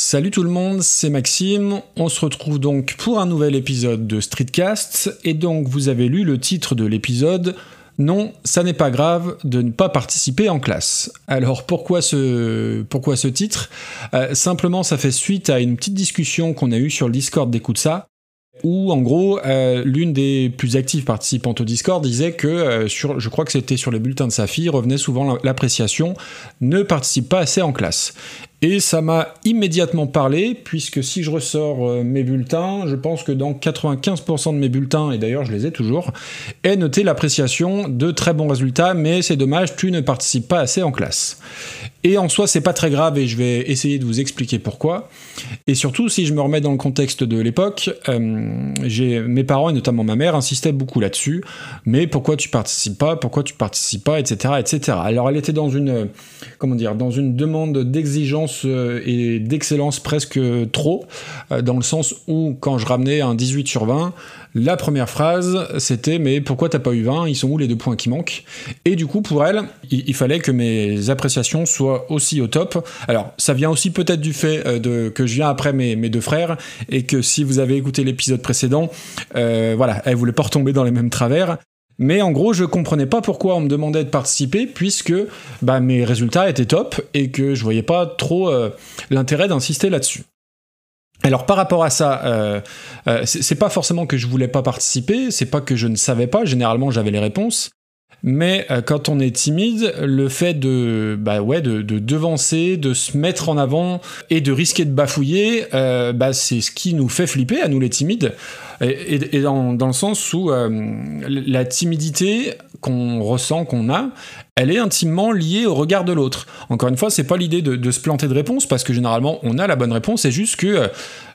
Salut tout le monde, c'est Maxime. On se retrouve donc pour un nouvel épisode de Streetcast. Et donc, vous avez lu le titre de l'épisode. Non, ça n'est pas grave de ne pas participer en classe. Alors pourquoi ce, titre? Euh, Simplement, ça fait suite à une petite discussion qu'on a eue sur le Discord d'Écoute ça, où en gros euh, l'une des plus actives participantes au Discord disait que euh, je crois que c'était sur les bulletins de sa fille revenait souvent l'appréciation ne participe pas assez en classe. Et ça m'a immédiatement parlé, puisque si je ressors euh, mes bulletins, je pense que dans 95% de mes bulletins, et d'ailleurs je les ai toujours, est noté l'appréciation de très bons résultats, mais c'est dommage, tu ne participes pas assez en classe. Et en soi, c'est pas très grave et je vais essayer de vous expliquer pourquoi. Et surtout, si je me remets dans le contexte de l'époque, euh, mes parents et notamment ma mère insistaient beaucoup là-dessus. Mais pourquoi tu participes pas? Pourquoi tu participes pas? Etc. Etc. Alors, elle était dans une, comment dire, dans une demande d'exigence euh, et d'excellence presque trop, euh, dans le sens où quand je ramenais un 18 sur 20, la première phrase, c'était mais pourquoi t'as pas eu 20 Ils sont où les deux points qui manquent? Et du coup, pour elle, il, fallait que mes appréciations soient aussi au top. Alors, ça vient aussi peut-être du fait euh, de, que je viens après mes, deux frères et que si vous avez écouté l'épisode précédent, voilà, elle voulait pas retomber dans les mêmes travers. Mais en gros, je comprenais pas pourquoi on me demandait de participer, puisque bah, mes résultats étaient top et que je voyais pas trop euh, l'intérêt d'insister là-dessus. Alors par rapport à ça, euh, euh, c'est pas forcément que je voulais pas participer, c'est pas que je ne savais pas, généralement j'avais les réponses, mais euh, quand on est timide, le fait de, bah ouais, de, devancer, de se mettre en avant et de risquer de bafouiller, bah c'est ce qui nous fait flipper à nous les timides. Et, dans, le sens où la timidité qu'on ressent, qu'on a, elle est intimement liée au regard de l'autre. Encore une fois, c'est pas l'idée de, se planter de réponse, parce que généralement on a la bonne réponse, c'est juste que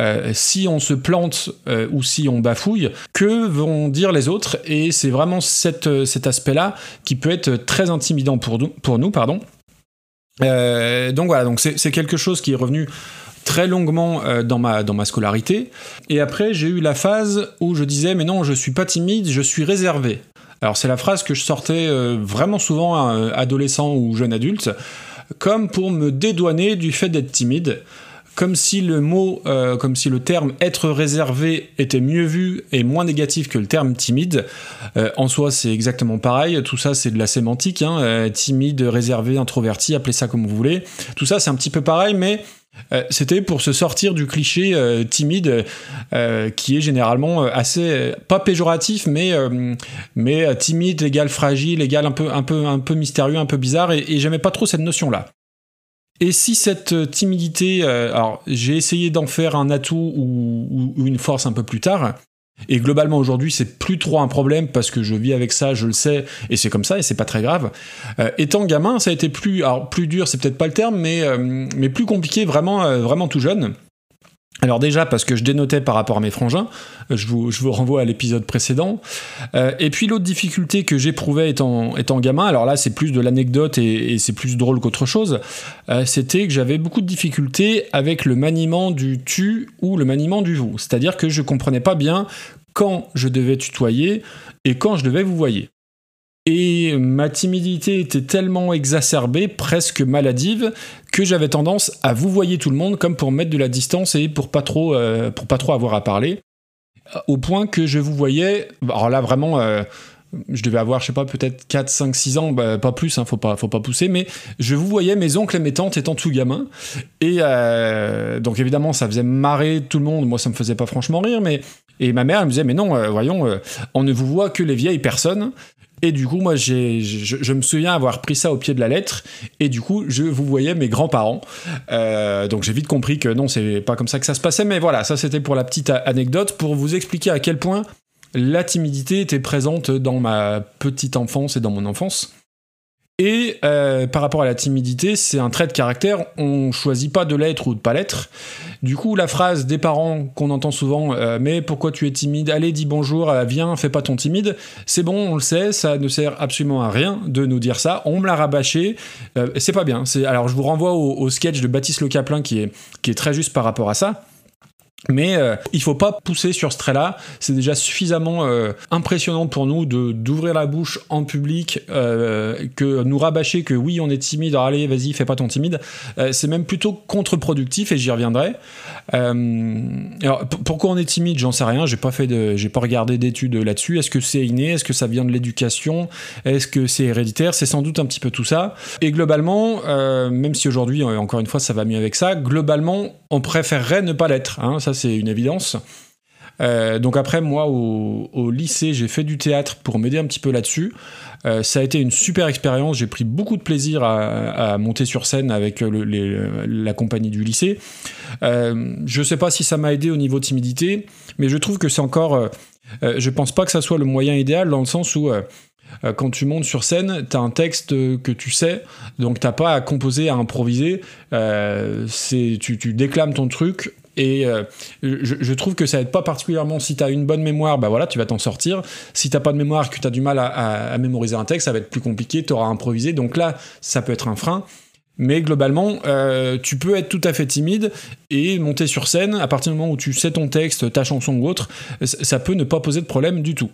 euh, si on se plante euh, ou si on bafouille, que vont dire les autres? Et c'est vraiment cet aspect-là qui peut être très intimidant pour nous. Pardon. Euh, donc voilà, donc c'est quelque chose qui est revenu très longuement dans, ma, dans ma scolarité. Et après, j'ai eu la phase où je disais, mais non, je suis pas timide, je suis réservé. Alors c'est la phrase que je sortais vraiment souvent adolescent ou jeune adulte, comme pour me dédouaner du fait d'être timide comme si le mot, euh, comme si le terme être réservé était mieux vu et moins négatif que le terme timide. Euh, en soi, c'est exactement pareil. Tout ça, c'est de la sémantique. Hein. Euh, timide, réservé, introverti, appelez ça comme vous voulez. Tout ça, c'est un petit peu pareil, mais c'était pour se sortir du cliché timide qui est généralement assez pas péjoratif mais mais timide égale fragile égale un peu un peu un peu mystérieux un peu bizarre et, j'aimais pas trop cette notion là et si cette euh, timidité, euh, alors j'ai essayé d'en faire un atout ou, une force un peu plus tard, et globalement aujourd'hui c'est plus trop un problème parce que je vis avec ça, je le sais, et c'est comme ça et c'est pas très grave. Euh, étant gamin, ça a été plus, plus dur, c'est peut-être pas le terme, mais mais plus compliqué vraiment vraiment tout jeune. Alors déjà parce que je dénotais par rapport à mes frangins, euh, je vous, renvoie à l'épisode précédent. Euh, et puis l'autre difficulté que j'éprouvais étant, gamin, alors là c'est plus de l'anecdote et, c'est plus drôle qu'autre chose, euh, c'était que j'avais beaucoup de difficultés avec le maniement du tu ou le maniement du vous. C'est-à-dire que je comprenais pas bien quand je devais tutoyer et quand je devais vous voyer. Et ma timidité était tellement exacerbée, presque maladive, que j'avais tendance à vous voyer tout le monde comme pour mettre de la distance et pour pas trop, euh, pas trop avoir à parler. Au point que je vous voyais, alors là vraiment, euh, je devais avoir, je sais pas, peut-être 4, 5, 6 ans, bah, pas plus, hein, faut, pas, faut pas pousser, mais je vous voyais mes oncles et mes tantes étant tout gamins. Et euh, donc évidemment, ça faisait marrer tout le monde. Moi, ça me faisait pas franchement rire, mais. Et ma mère, elle me disait, mais non, voyons, on ne vous voit que les vieilles personnes. Et du coup, moi, je, me souviens avoir pris ça au pied de la lettre. Et du coup, je vous voyais mes grands-parents. Euh, donc j'ai vite compris que non, c'est pas comme ça que ça se passait. Mais voilà, ça c'était pour la petite anecdote, pour vous expliquer à quel point la timidité était présente dans ma petite enfance et dans mon enfance. Et euh, par rapport à la timidité, c'est un trait de caractère, on choisit pas de l'être ou de pas l'être. Du coup, la phrase des parents qu'on entend souvent, euh, mais pourquoi tu es timide? Allez, dis bonjour, euh, viens, fais pas ton timide. C'est bon, on le sait, ça ne sert absolument à rien de nous dire ça. On me l'a rabâché, c'est pas bien. Alors, je vous renvoie au, sketch de Baptiste Le Caplin qui est, qui est très juste par rapport à ça. Mais euh, il faut pas pousser sur ce trait-là. C'est déjà suffisamment euh, impressionnant pour nous de d'ouvrir la bouche en public, euh, que nous rabâcher que oui, on est timide. allez, vas-y, fais pas ton timide. c'est même plutôt contre-productif et j'y reviendrai. alors pourquoi on est timide, j'en sais rien. J'ai pas fait j'ai pas regardé d'études là-dessus. Est-ce que c'est inné? Est-ce que ça vient de l'éducation? Est-ce que c'est héréditaire? C'est sans doute un petit peu tout ça. Et globalement, même si aujourd'hui, encore une fois, ça va mieux avec ça, globalement, on préférerait ne pas l'être. Hein, c'est une évidence. Euh, donc après, moi, au, lycée, j'ai fait du théâtre pour m'aider un petit peu là-dessus. Euh, ça a été une super expérience. J'ai pris beaucoup de plaisir à, monter sur scène avec la compagnie du lycée. Euh, je ne sais pas si ça m'a aidé au niveau timidité, mais je trouve que c'est encore... je pense pas que ça soit le moyen idéal dans le sens où quand tu montes sur scène, tu as un texte que tu sais, donc t'as pas à composer, à improviser. tu, déclames ton truc et euh, je, trouve que ça aide pas particulièrement si tu as une bonne mémoire, bah voilà, tu vas t'en sortir. Si t'as pas de mémoire, que tu as du mal à, mémoriser un texte, ça va être plus compliqué, tu auras improvisé. Donc là, ça peut être un frein. Mais globalement, euh, tu peux être tout à fait timide et monter sur scène à partir du moment où tu sais ton texte, ta chanson ou autre, ça peut ne pas poser de problème du tout.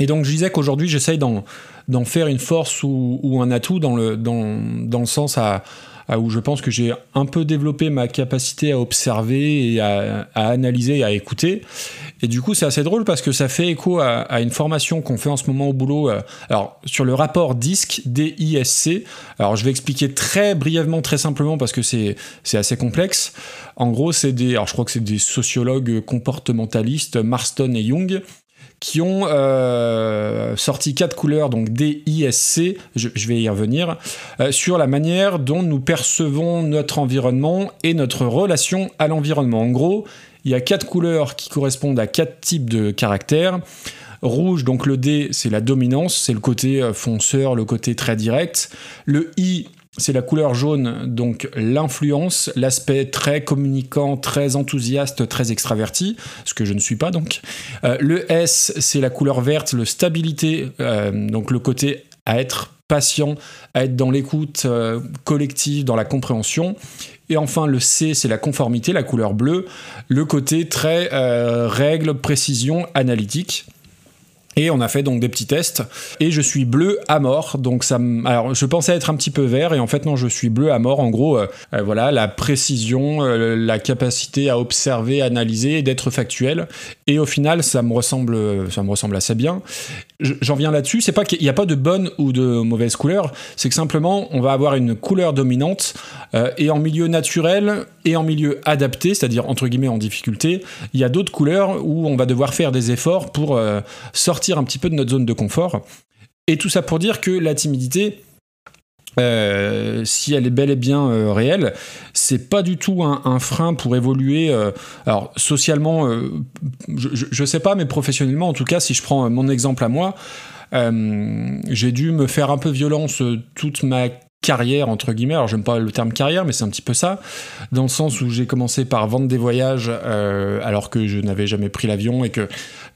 Et donc je disais qu'aujourd'hui j'essaye d'en faire une force ou, un atout dans le, dans, dans le sens à, ah, où je pense que j'ai un peu développé ma capacité à observer et à, analyser et à écouter. Et du coup, c'est assez drôle parce que ça fait écho à, une formation qu'on fait en ce moment au boulot. Euh, alors, sur le rapport DISC, D-I-S-C. Alors, je vais expliquer très brièvement, très simplement parce que c'est assez complexe. En gros, c'est des, alors je crois que c'est des sociologues comportementalistes, Marston et Young, qui ont euh, sorti quatre couleurs, donc D, I, S, C, je, vais y revenir, euh, sur la manière dont nous percevons notre environnement et notre relation à l'environnement. En gros, il y a quatre couleurs qui correspondent à quatre types de caractères. Rouge, donc le D, c'est la dominance, c'est le côté euh, fonceur, le côté très direct. Le I, c'est la couleur jaune, donc l'influence, l'aspect très communicant, très enthousiaste, très extraverti, ce que je ne suis pas donc. Euh, le S, c'est la couleur verte, le stabilité, euh, donc le côté à être patient, à être dans l'écoute euh, collective, dans la compréhension. Et enfin, le C, c'est la conformité, la couleur bleue, le côté très règle, précision, analytique. Et on a fait donc des petits tests. Et je suis bleu à mort. Donc ça Alors je pensais être un petit peu vert. Et en fait, non, je suis bleu à mort. En gros, euh, euh, voilà, la précision, euh, la capacité à observer, analyser d'être factuel. Et au final, ça me ressemble, ça me ressemble assez bien. J'en viens là-dessus. C'est pas qu'il n'y a pas de bonne ou de mauvaise couleur. C'est que simplement, on va avoir une couleur dominante. et en milieu naturel et en milieu adapté, c'est-à-dire entre guillemets en difficulté, il y a d'autres couleurs où on va devoir faire des efforts pour sortir un petit peu de notre zone de confort. Et tout ça pour dire que la timidité, euh, si elle est bel et bien euh, réelle, c'est pas du tout un, frein pour évoluer. Euh, alors socialement, je, je, sais pas, mais professionnellement, en tout cas, si je prends mon exemple à moi, j'ai dû me faire un peu violence toute ma carrière entre guillemets. Alors j'aime pas le terme carrière, mais c'est un petit peu ça, dans le sens où j'ai commencé par vendre des voyages euh, alors que je n'avais jamais pris l'avion et que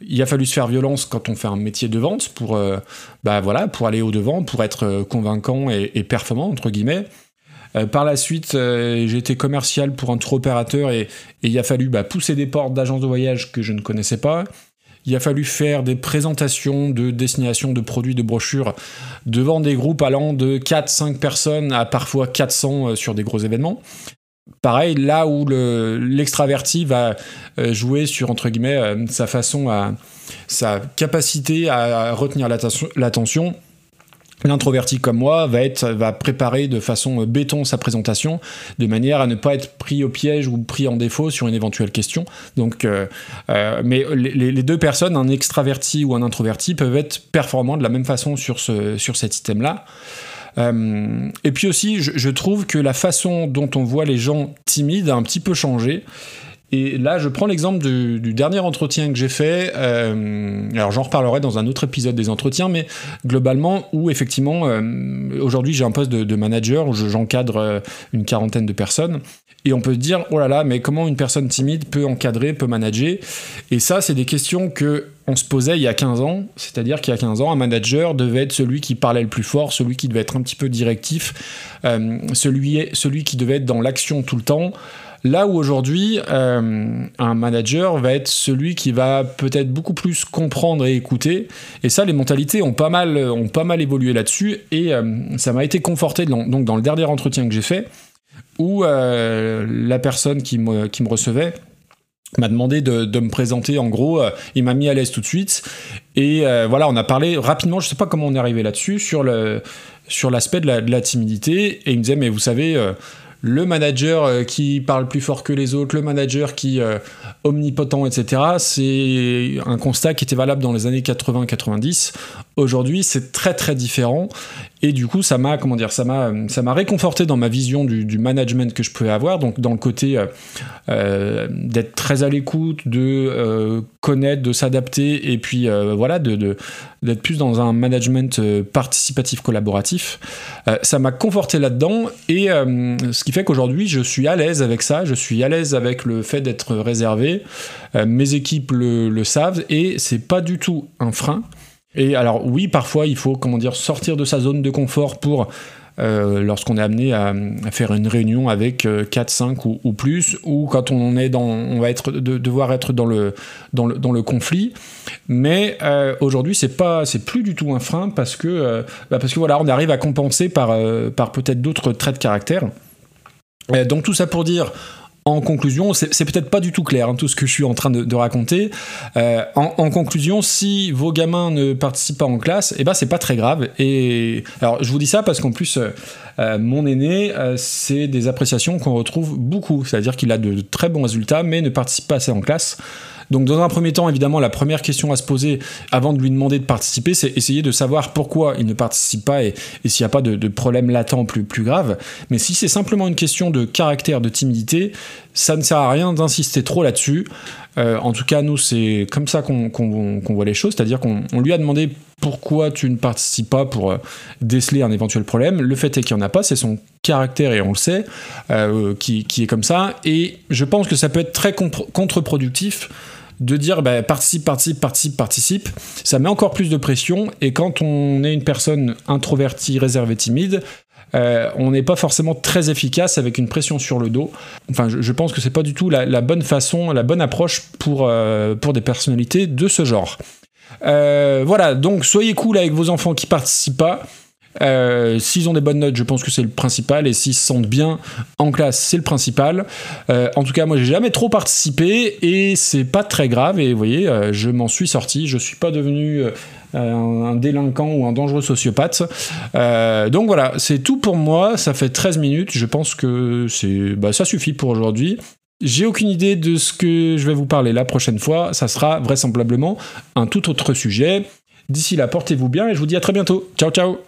il a fallu se faire violence quand on fait un métier de vente pour euh, bah voilà pour aller au devant, pour être euh, convaincant et, performant entre guillemets. par la suite, j'ai été commercial pour un tour opérateur et, il a fallu bah, pousser des portes d'agences de voyage que je ne connaissais pas. Il a fallu faire des présentations de destinations de produits, de brochures devant des groupes allant de 4-5 personnes à parfois 400 euh, sur des gros événements. Pareil, là où l'extraverti va euh, jouer sur, entre guillemets, euh, sa façon à, sa capacité à retenir l'attention, L'introverti comme moi va, être, va préparer de façon béton sa présentation de manière à ne pas être pris au piège ou pris en défaut sur une éventuelle question. Donc, euh, euh, mais les, deux personnes, un extraverti ou un introverti, peuvent être performants de la même façon sur, ce, sur cet. Euh, et puis aussi, je, trouve que la façon dont on voit les gens timides a un petit peu changé. Et là, je prends l'exemple du, dernier entretien que j'ai fait. Euh, alors, j'en reparlerai dans un autre épisode des entretiens, mais globalement, où effectivement, euh, aujourd'hui, j'ai un poste de, manager où j'encadre euh, une quarantaine de personnes. Et on peut se dire, oh là là, mais comment une personne timide peut encadrer, peut manager? Et ça, c'est des questions que on se posait il y a 15 ans. C'est-à-dire qu'il y a 15 ans, un manager devait être celui qui parlait le plus fort, celui qui devait être un petit peu directif, celui, celui qui devait être dans l'action tout le temps. Là où aujourd'hui, euh, un manager va être celui qui va peut-être beaucoup plus comprendre et écouter. Et ça, les mentalités ont pas mal, ont pas mal évolué là-dessus. Et euh, ça m'a été conforté donc, dans le dernier entretien que j'ai fait, où euh, la personne qui me, qui me recevait m'a demandé de, de, me présenter en gros, il m'a mis à l'aise tout de suite et voilà on a parlé rapidement, je sais pas comment on est arrivé là-dessus sur le sur l'aspect de la, timidité et il me disait mais vous savez le manager euh, qui parle plus fort que les autres, le manager qui euh, omnipotent, etc. C'est un constat qui était valable dans les années 80-90. Aujourd'hui, c'est très très différent. Et du coup, ça m'a, comment dire, ça m'a, ça m'a réconforté dans ma vision du, management que je pouvais avoir. Donc, dans le côté euh, euh, d'être très à l'écoute, de euh, connaître, de s'adapter, et puis voilà, d'être plus dans un management participatif collaboratif. ça m'a conforté là-dedans, et ce qui fait qu'aujourd'hui, je suis à l'aise avec ça. Je suis à l'aise avec le fait d'être réservé. mes équipes le, le savent, et c'est pas du tout un frein. Et alors oui, parfois il faut comment dire sortir de sa zone de confort pour euh, lorsqu'on est amené à, faire une réunion avec 4, euh, 5 ou, plus, ou quand on est dans, on va être de, devoir être dans le, dans le, dans le conflit. Mais euh, aujourd'hui, c'est pas, c'est plus du tout un frein parce que, bah parce que voilà, on arrive à compenser par, par peut-être d'autres traits de caractère. donc tout ça pour dire, en conclusion, c'est peut-être pas du tout clair hein, tout ce que je suis en train de, raconter. Euh, en, conclusion, si vos gamins ne participent pas en classe, eh ben c'est pas très grave. Et alors je vous dis ça parce qu'en plus, euh, euh, mon aîné, c'est des appréciations qu'on retrouve beaucoup. C'est-à-dire qu'il a de très bons résultats, mais ne participe pas assez en classe. Donc dans un premier temps, évidemment, la première question à se poser avant de lui demander de participer, c'est essayer de savoir pourquoi il ne participe pas et, s'il n'y a pas de, problème latent plus, grave. Mais si c'est simplement une question de caractère, de timidité, ça ne sert à rien d'insister trop là-dessus. Euh, en tout cas, nous, c'est comme ça qu'on voit les choses, c'est-à-dire qu'on lui a demandé pourquoi tu ne participes pas pour euh, déceler un éventuel problème. Le fait est qu'il n'y en a pas, c'est son caractère, et on le sait, euh, qui, est comme ça. Et je pense que ça peut être très contre-productif de dire bah, participe, participe, participe, participe, ça met encore plus de pression. Et quand on est une personne introvertie, réservée, timide, euh, on n'est pas forcément très efficace avec une pression sur le dos. Enfin, je, pense que c'est pas du tout la, bonne façon, la bonne approche pour, euh, pour des personnalités de ce genre. Euh, voilà, donc soyez cool avec vos enfants qui participent pas. Euh, s'ils ont des bonnes notes, je pense que c'est le principal. Et s'ils se sentent bien en classe, c'est le principal. Euh, en tout cas, moi, j'ai jamais trop participé et c'est pas très grave. Et vous voyez, euh, je m'en suis sorti. Je suis pas devenu un, délinquant ou un dangereux sociopathe. donc voilà, c'est tout pour moi. Ça fait 13 minutes. Je pense que bah, ça suffit pour aujourd'hui. J'ai aucune idée de ce que je vais vous parler la prochaine fois. Ça sera vraisemblablement un tout autre sujet. D'ici là, portez-vous bien et je vous dis à très bientôt. Ciao, ciao